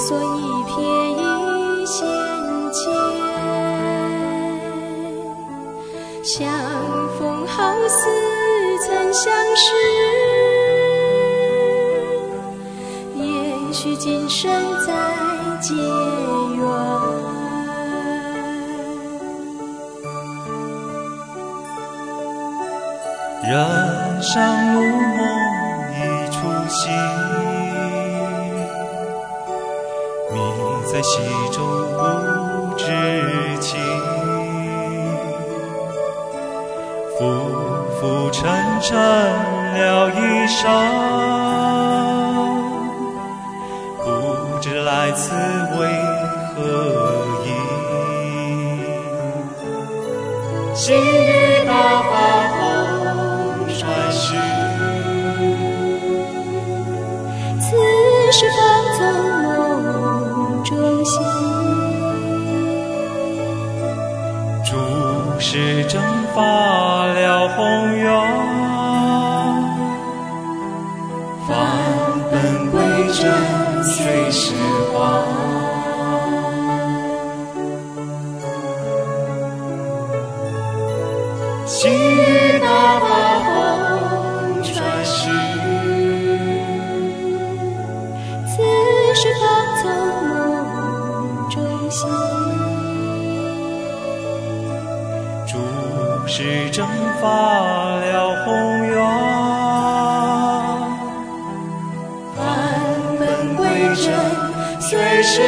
一蓑一撇一线牵，相逢好似曾相识，也许今生再结缘。人生如梦一出戏，迷在戏中不知情，浮浮沉沉了一生，不知来此为何意。细雨打发红船时，此时方从诸事蒸发了红颜，返本归真随时光。细雨打发红船时，此时方从梦中醒，是蒸发了红颜，返本归真，随时